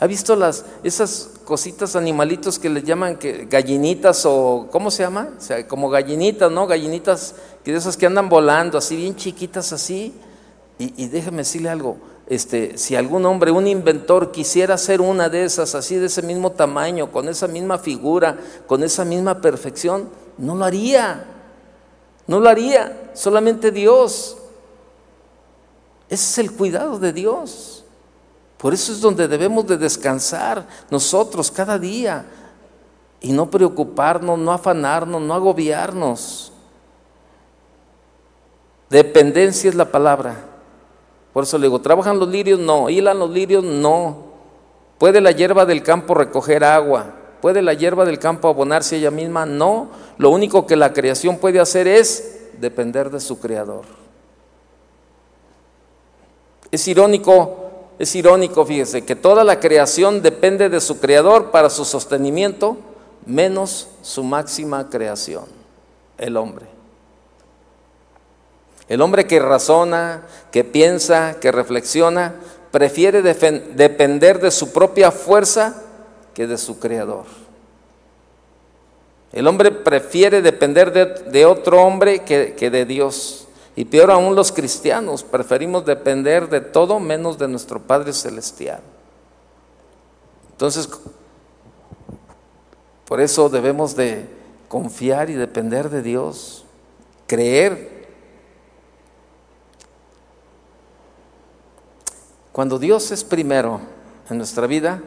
¿Ha visto las, esas cositas, animalitos que les llaman gallinitas o, ¿cómo se llama? O sea, como gallinitas, ¿no? Gallinitas, que esas que andan volando, así bien chiquitas así. Y, déjeme decirle algo, este, si algún hombre, un inventor quisiera hacer una de esas, así de ese mismo tamaño, con esa misma figura, con esa misma perfección, no lo haría. No lo haría, solamente Dios. Ese es el cuidado de Dios. Por eso es donde debemos de descansar nosotros cada día y no preocuparnos, no afanarnos, no agobiarnos. Dependencia es la palabra. Por eso le digo, ¿trabajan los lirios? No. ¿Hilan los lirios? No. ¿Puede la hierba del campo recoger agua? ¿Puede la hierba del campo abonarse ella misma? No. Lo único que la creación puede hacer es depender de su creador. Es irónico es irónico, fíjese, que toda la creación depende de su creador para su sostenimiento, menos su máxima creación, el hombre. El hombre que razona, que piensa, que reflexiona, prefiere depender de su propia fuerza que de su creador. El hombre prefiere depender de, otro hombre que de Dios. Y peor aún los cristianos, preferimos depender de todo menos de nuestro Padre Celestial. Entonces, por eso debemos de confiar y depender de Dios, creer. Cuando Dios es primero en nuestra vida,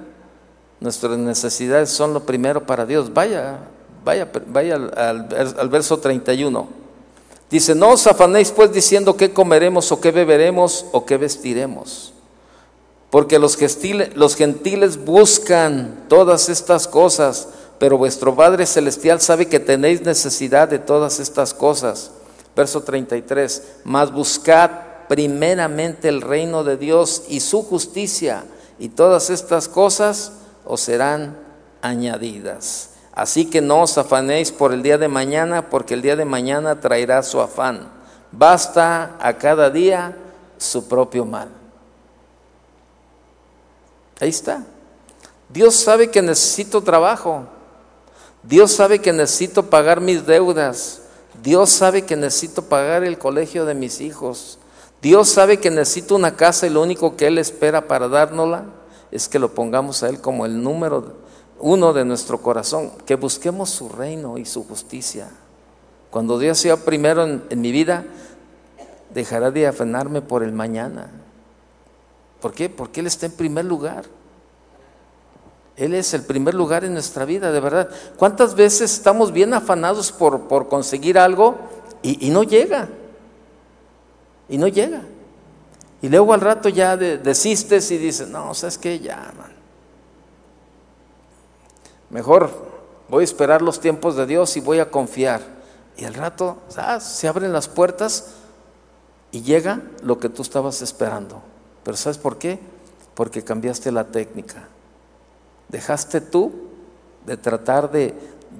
nuestras necesidades son lo primero para Dios. Vaya, vaya, vaya al, al verso 31. Dice, no os afanéis pues diciendo qué comeremos o qué beberemos o qué vestiremos. Porque los gentiles, los gentiles buscan todas estas cosas, pero vuestro Padre Celestial sabe que tenéis necesidad de todas estas cosas. Verso 33, mas buscad primeramente el reino de Dios y su justicia, y todas estas cosas os serán añadidas. Así que no os afanéis por el día de mañana, porque el día de mañana traerá su afán. Basta a cada día su propio mal. Ahí está. Dios sabe que necesito trabajo. Dios sabe que necesito pagar mis deudas. Dios sabe que necesito pagar el colegio de mis hijos. Dios sabe que necesito una casa y lo único que Él espera para dárnosla es que lo pongamos a Él como el número uno de nuestro corazón, que busquemos su reino y su justicia. Cuando Dios sea primero en, mi vida, dejará de afanarme por el mañana. ¿Por qué? Porque Él está en primer lugar. Él es el primer lugar en nuestra vida, de verdad. ¿Cuántas veces estamos bien afanados por, por conseguir algo y, no llega? Y no llega. Y luego al rato ya desistes y dices, no, ¿sabes qué? Ya, man. Mejor voy a esperar los tiempos de Dios y voy a confiar. Y al rato se abren las puertas y llega lo que tú estabas esperando. Pero ¿sabes por qué? Porque cambiaste la técnica. Dejaste tú de tratar de,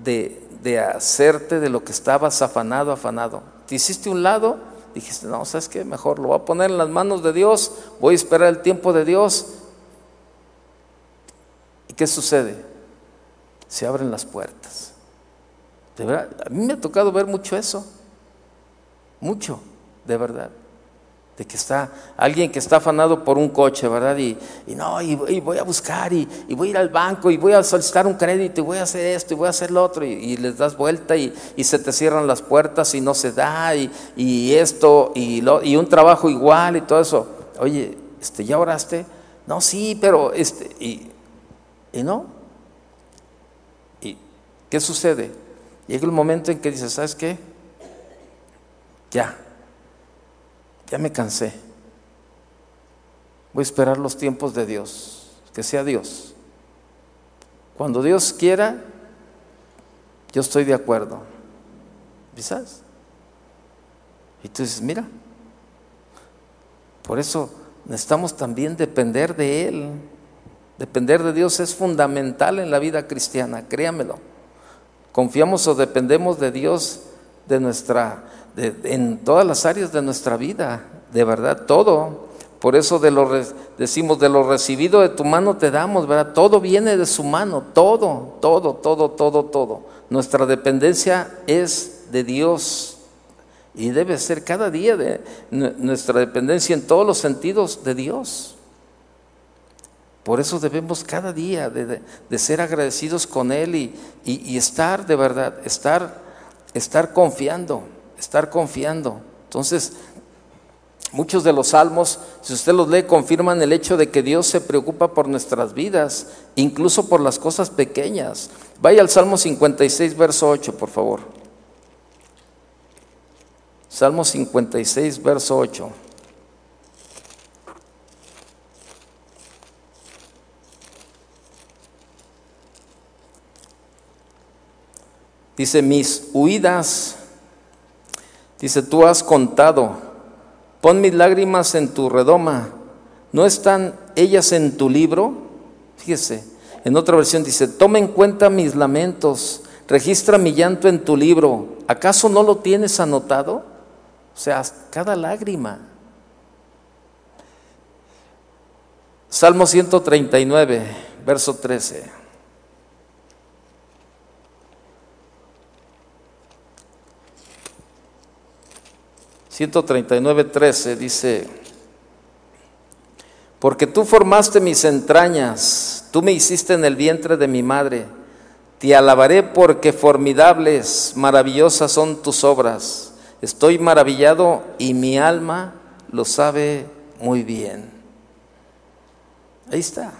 de, de hacerte de lo que estabas afanado, afanado. Te hiciste un lado, dijiste, no, ¿sabes qué? Mejor lo voy a poner en las manos de Dios, voy a esperar el tiempo de Dios. ¿Y qué sucede? Se abren las puertas. De verdad, a mí me ha tocado ver mucho eso, mucho, de verdad. De que está alguien que está afanado por un coche, ¿verdad? Y, no, y, voy a buscar, y, voy a ir al banco, y voy a solicitar un crédito, y voy a hacer esto, y voy a hacer lo otro, y, les das vuelta, y, se te cierran las puertas, y no se da, y, esto, y, lo, y un trabajo igual, y todo eso. Oye, este, ¿ya oraste? No, sí, pero, este, y, y no, ¿Qué sucede? Llega el momento en que dices, ¿sabes qué? Ya, ya me cansé. Voy a esperar los tiempos de Dios. que sea Dios. Cuando Dios quiera, yo estoy de acuerdo. ¿Sabes? Y tú dices, mira, por eso necesitamos también depender de Él. Depender de Dios es fundamental en la vida cristiana, créamelo. Confiamos o dependemos de Dios de nuestra, en todas las áreas de nuestra vida, de verdad, todo. Por eso de lo, decimos, de lo recibido de tu mano te damos, ¿verdad? Todo viene de su mano, todo, todo, todo, todo, todo. Nuestra dependencia es de Dios y debe ser cada día de nuestra dependencia en todos los sentidos de Dios. Por eso debemos cada día de, ser agradecidos con Él y, estar de verdad, estar, estar confiando, estar confiando. Entonces, Muchos de los salmos, si usted los lee, confirman el hecho de que Dios se preocupa por nuestras vidas, incluso por las cosas pequeñas. Vaya al Salmo 56, verso 8, por favor. Salmo 56, verso 8. Dice, mis huidas, dice, tú has contado Pon mis lágrimas en tu redoma. ¿No están ellas en tu libro? Fíjese, en otra versión dice, toma en cuenta mis lamentos, registra mi llanto en tu libro. ¿Acaso no lo tienes anotado? O sea, cada lágrima. Salmo 139, verso 13. 139.13 dice, porque tú formaste mis entrañas, tú me hiciste en el vientre de mi madre, te alabaré porque formidables, maravillosas son tus obras. Estoy maravillado y mi alma lo sabe muy bien. Ahí está.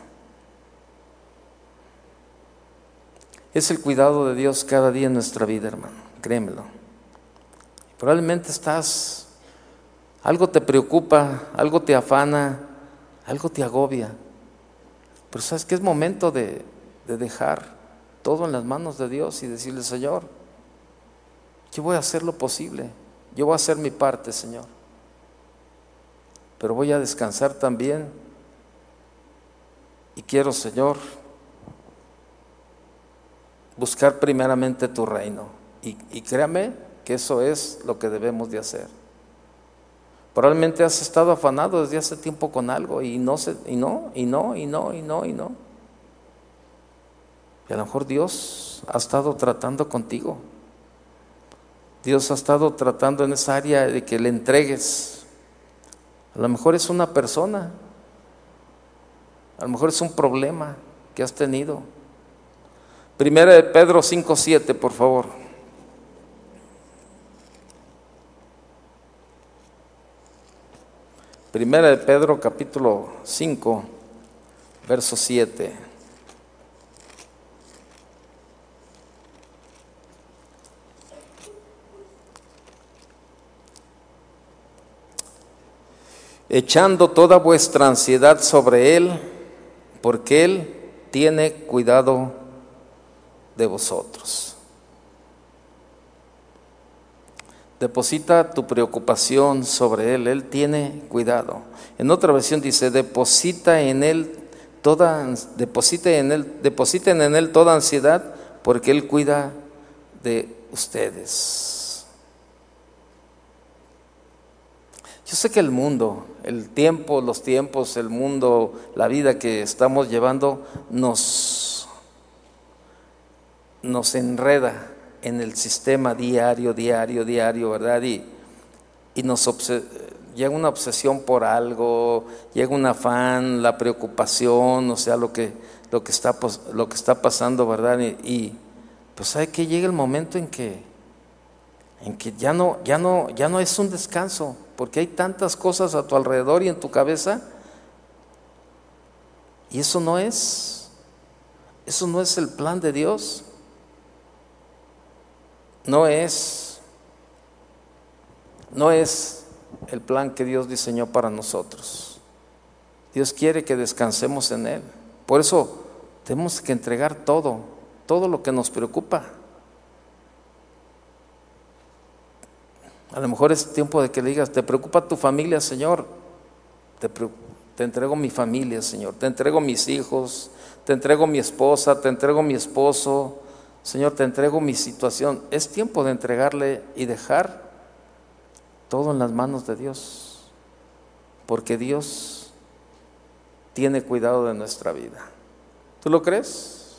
Es el cuidado de Dios cada día en nuestra vida, hermano, créemelo. Probablemente estás algo te preocupa, algo te afana, algo te agobia. Pero sabes que es momento de, dejar todo en las manos de Dios y decirle, Señor, yo voy a hacer lo posible, yo voy a hacer mi parte, Señor. Pero voy a descansar también. Y quiero, Señor, buscar primeramente tu reino. Y, y créame que eso es lo que debemos de hacer. Probablemente has estado afanado desde hace tiempo con algo y no, se, y no, y no, y no, y no, y no. Y a lo mejor Dios ha estado tratando contigo. Dios ha estado tratando en esa área de que le entregues. A lo mejor es una persona. A lo mejor es un problema que has tenido. Primera de Pedro 5.7, por favor. Primera de Pedro capítulo 5, verso 7. Echando toda vuestra ansiedad sobre Él, porque Él tiene cuidado de vosotros. Deposita tu preocupación sobre Él, Él tiene cuidado. En otra versión dice, deposita en Él toda, depositen en Él toda ansiedad, porque Él cuida de ustedes. Yo sé que el mundo, el tiempo, los tiempos, el mundo, la vida que estamos llevando nos, nos enreda en el sistema diario, diario, diario, ¿verdad? Y, y nos llega una obsesión por algo, llega un afán, la preocupación, o sea, lo que, lo que, está, lo que está pasando, ¿verdad? Y, pues hay que llega el momento en que, en que ya, no, ya, no, ya no es un descanso, porque hay tantas cosas a tu alrededor y en tu cabeza, y eso no es, eso no es el plan de Dios no es, no es el plan que Dios diseñó para nosotros. Dios quiere que descansemos en Él. Por eso tenemos que entregar todo, todo lo que nos preocupa. A lo mejor es tiempo de que le digas, ¿te preocupa tu familia, Señor? Te, te entrego mi familia, Señor. Te entrego mis hijos, te entrego mi esposa, te entrego mi esposo. Señor, te entrego mi situación. Es tiempo de entregarle y dejar todo en las manos de Dios. Porque Dios tiene cuidado de nuestra vida. ¿Tú lo crees?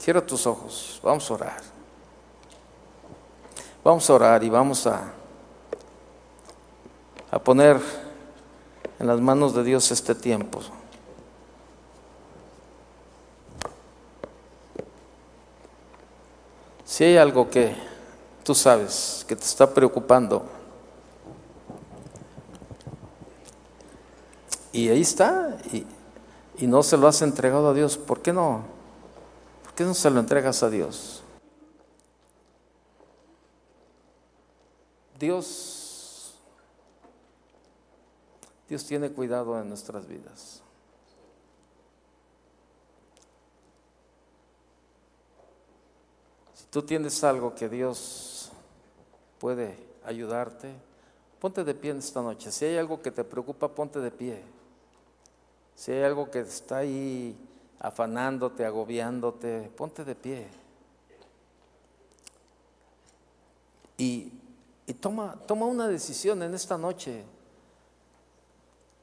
Cierra tus ojos. Vamos a orar. Vamos a orar y vamos a a poner en las manos de Dios este tiempo. Si hay algo que tú sabes que te está preocupando, y ahí está, y, no se lo has entregado a Dios, ¿por qué no? ¿Por qué no se lo entregas a Dios? Dios Dios tiene cuidado en nuestras vidas. Tú tienes algo que Dios puede ayudarte, ponte de pie en esta noche. Si hay algo que te preocupa, ponte de pie. Si hay algo que está ahí afanándote, agobiándote, ponte de pie. Y, y toma, toma una decisión en esta noche.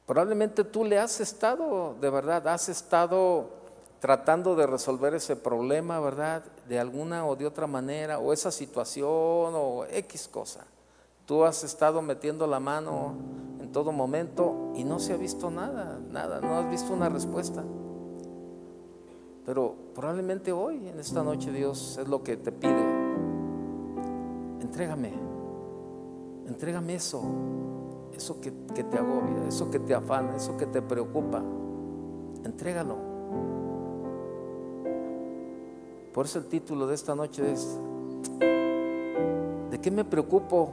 Probablemente tú le has estado, de verdad, has estado tratando de resolver ese problema, ¿verdad? De alguna o de otra manera, o esa situación, o X cosa. Tú has estado metiendo la mano en todo momento y no se ha visto nada, nada, no has visto una respuesta. Pero probablemente hoy, en esta noche, Dios es lo que te pide. Entrégame, entrégame eso eso que, te agobia, eso que te afana, eso que te preocupa, entrégalo. Por eso el título de esta noche es, ¿de qué me preocupo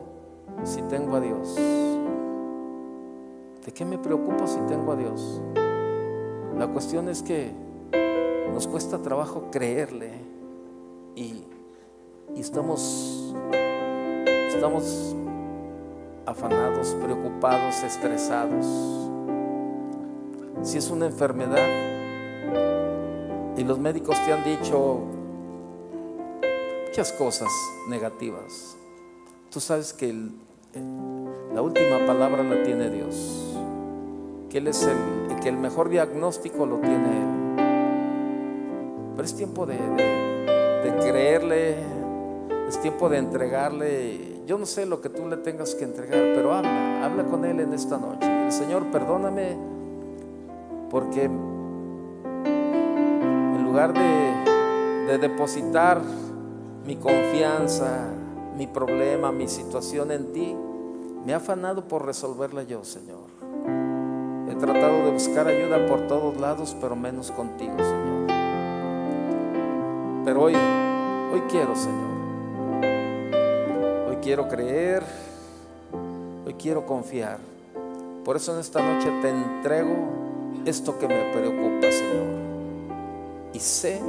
si tengo a Dios? ¿De qué me preocupo si tengo a Dios? La cuestión es que nos cuesta trabajo creerle y, y estamos, estamos afanados, preocupados, estresados. Si es una enfermedad y los médicos te han dicho muchas cosas negativas, tú sabes que la última palabra la tiene Dios, que Él es el, que el mejor diagnóstico lo tiene Él. Pero es tiempo de, creerle, es tiempo de entregarle yo no sé lo que tú le tengas que entregar, pero habla, habla con Él en esta noche. El Señor, perdóname porque en lugar de depositar mi confianza, mi problema, mi situación en ti, me ha afanado por resolverla yo, Señor. He tratado de buscar ayuda por todos lados, pero menos contigo, Señor. Pero hoy, hoy quiero, Señor quiero creer, hoy quiero confiar. Por eso en esta noche te entrego esto que me preocupa, Señor. Y sé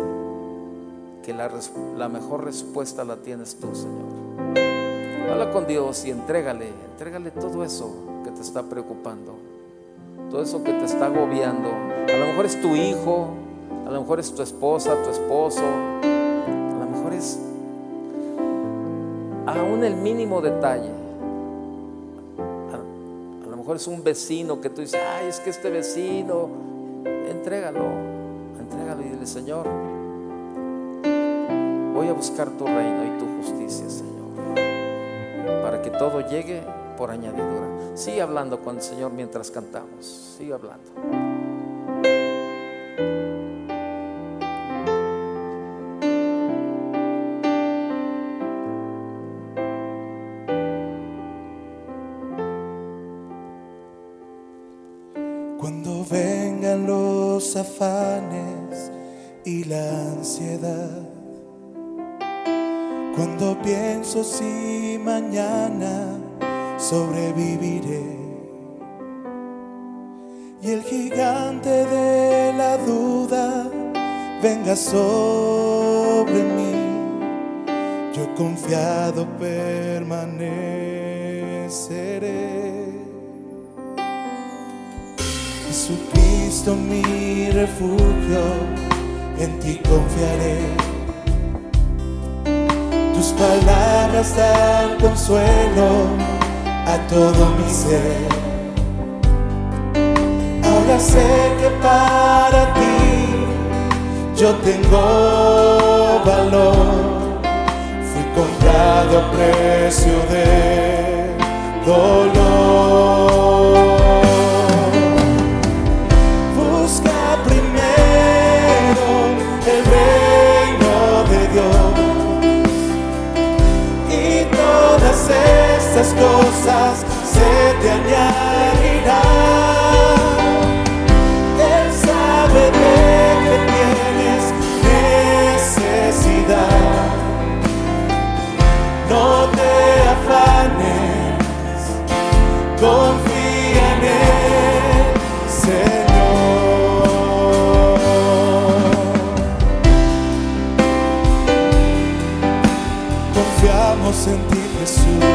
que la, mejor respuesta la tienes tú, Señor. Habla con Dios y entrégale, entrégale todo eso que te está preocupando, todo eso que te está agobiando. A lo mejor es tu hijo, a lo mejor es tu esposa, tu esposo, a lo mejor es aún el mínimo detalle. A, lo mejor es un vecino que tú dices, ay, es que este vecino, entrégalo, entrégalo y dile, Señor, voy a buscar tu reino y tu justicia, Señor, para que todo llegue por añadidura. Sigue hablando con el Señor mientras cantamos, sigue hablando. Venga sobre mí. Yo confiado permaneceré. Jesucristo mi refugio, en ti confiaré. Tus palabras dan consuelo a todo mi ser. Ahora sé que para ti yo tengo valor. Fui comprado a precio de dolor. Busca primero el reino de Dios y todas estas cosas se te añadirán. Confía en Él, Señor. Confiamos en ti, Jesús.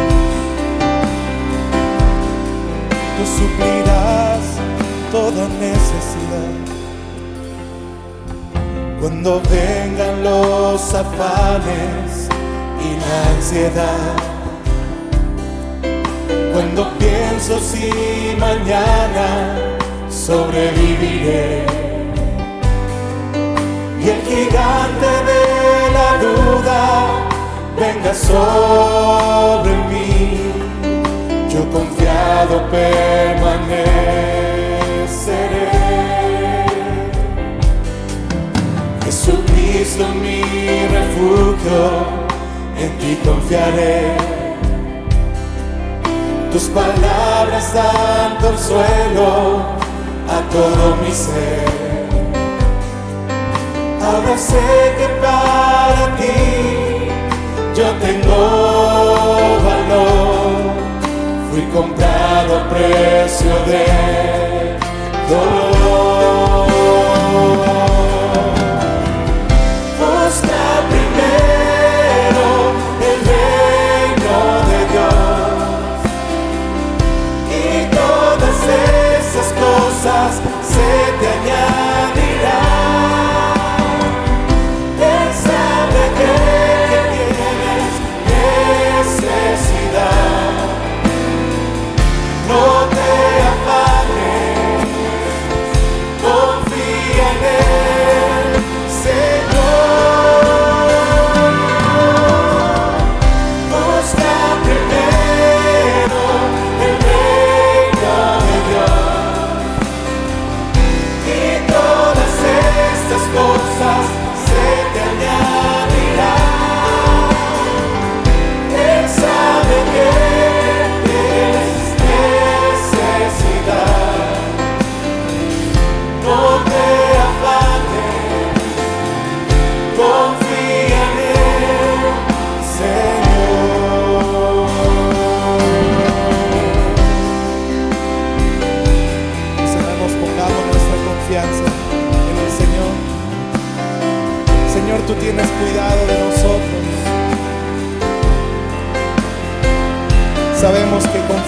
Tú suplirás toda necesidad. Cuando vengan los afanes y la ansiedad. Cuando pienso si mañana sobreviviré. Y el gigante de la duda venga sobre mí. Yo confiado permaneceré. Jesucristo mi refugio, en ti confiaré. Tus palabras dan consuelo a todo mi ser. Ahora sé que para ti yo tengo valor. Fui comprado a precio de dolor.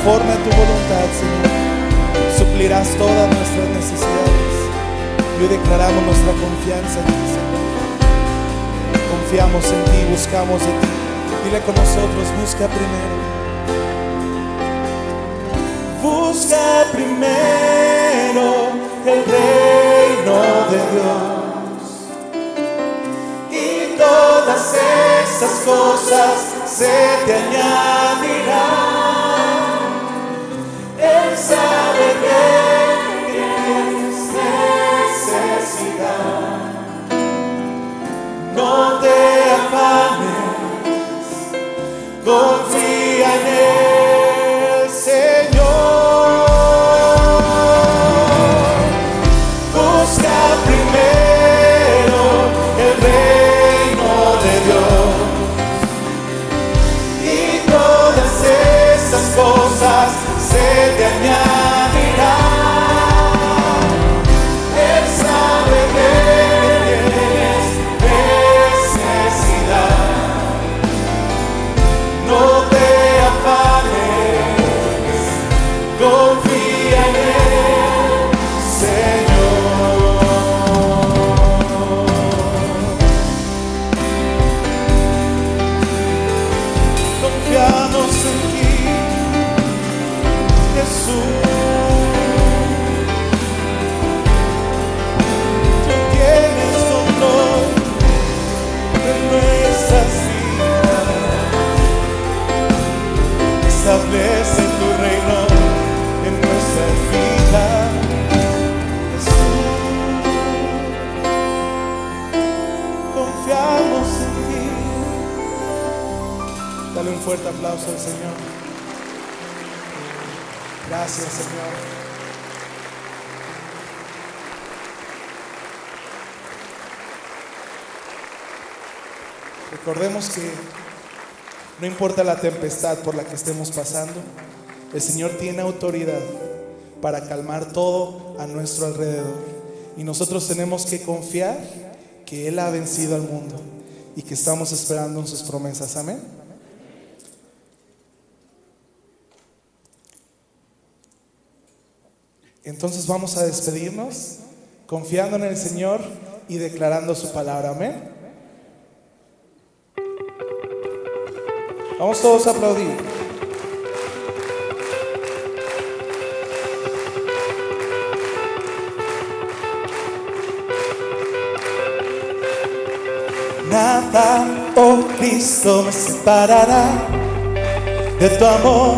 Conforme a tu voluntad, Señor, suplirás todas nuestras necesidades. Y hoy declaramos nuestra confianza en ti, Señor. Confiamos en ti, buscamos de ti. Dile con nosotros, busca primero. Busca primero el reino de Dios y todas esas cosas se te añadirán. Recordemos que no importa la tempestad por la que estemos pasando, el Señor tiene autoridad para calmar todo a nuestro alrededor. Y nosotros tenemos que confiar que Él ha vencido al mundo y que estamos esperando en sus promesas. Amén. Entonces vamos a despedirnos confiando en el Señor y declarando su palabra. Amén. Vamos todos a aplaudir. Nada, oh Cristo, me separará de tu amor.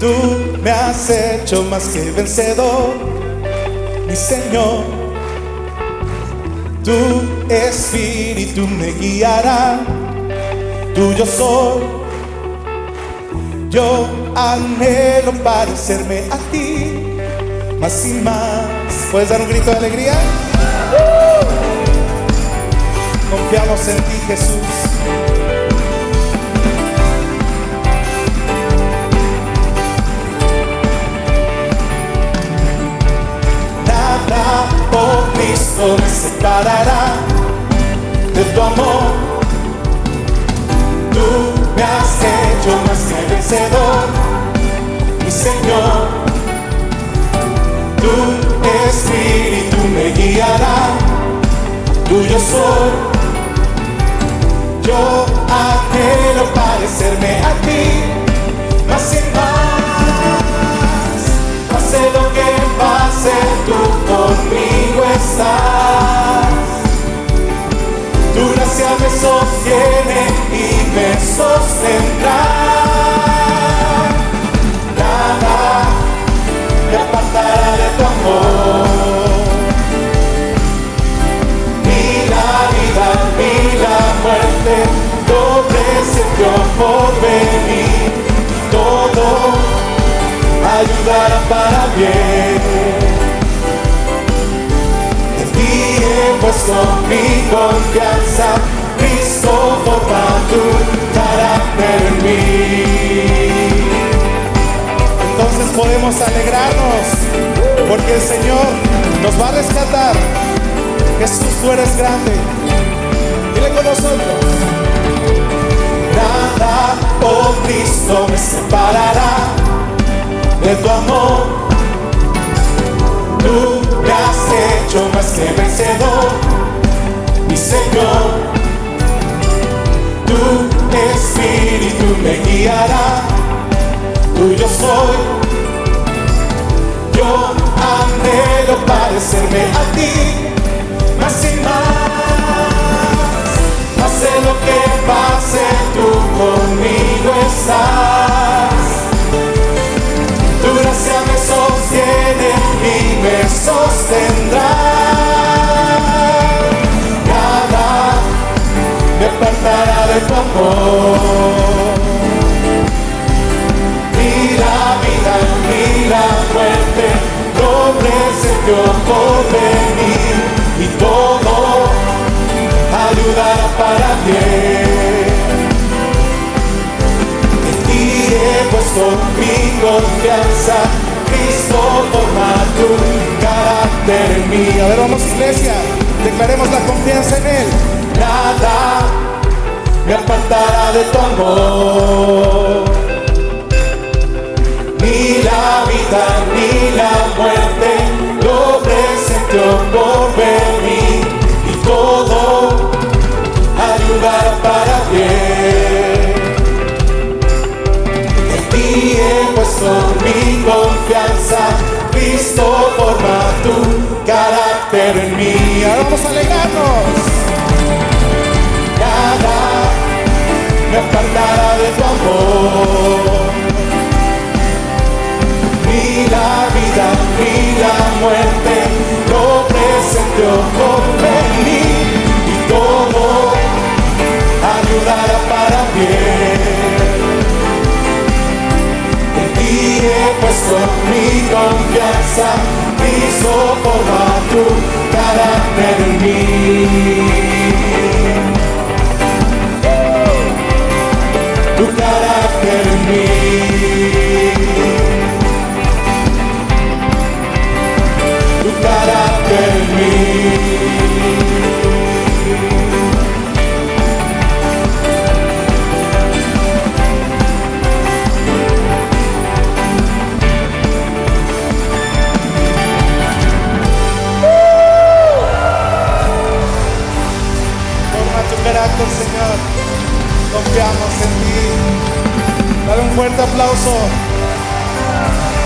Tú me has hecho más que vencedor, mi Señor. Tu espíritu me guiará, tuyo soy. Yo anhelo parecerme a ti, más y más. ¿Puedes dar un grito de alegría? Confiamos en ti, Jesús. Nada, oh Cristo, me separará de tu amor. Me has hecho más que vencedor, mi Señor. Tu espíritu me guiará, tuyo soy. Yo anhelo parecerme a ti, más y más. Pase lo que pase, tú conmigo estás. Me sostiene y me sostendrá. Nada me apartará de tu amor. Ni la vida ni la muerte, lo presentió por venir. Todo ayudará para bien. En ti he puesto mi confianza, Entonces podemos alegrarnos, porque el Señor nos va a rescatar. Jesús, tú eres grande. Dile con nosotros. Nada, oh Cristo, me separará de tu amor. Tú me has hecho más que vencedor, mi Señor. Tu espíritu me guiará, tuyo soy. Yo anhelo parecerme a ti, más y más. Pase lo que pase, tú conmigo estás. Tu gracia me sostiene y me sostendrá. La vida ni la muerte lo presentió por venir y todo ayudará para bien. En ti he puesto mi confianza, Cristo forma tu carácter en mí. A ver, vamos iglesia, declaremos la confianza en Él. Nada me apartará de tu amor. Ni la vida ni la muerte lo presentó por venir y todo ayudará para bien. En ti he puesto mi confianza, Cristo forma tu carácter en mí. Vamos a alegrarnos. amor. Ni la vida ni la muerte lo presentó con venir y todo ayudará para bien. En ti he puesto mi confianza, y soporta tu carácter en. Señor. Confiamos en ti. Dale un fuerte aplauso.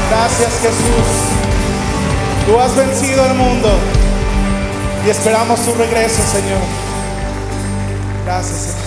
Gracias, Jesús. Tú has vencido al mundo y esperamos tu regreso, Señor. Gracias, Señor.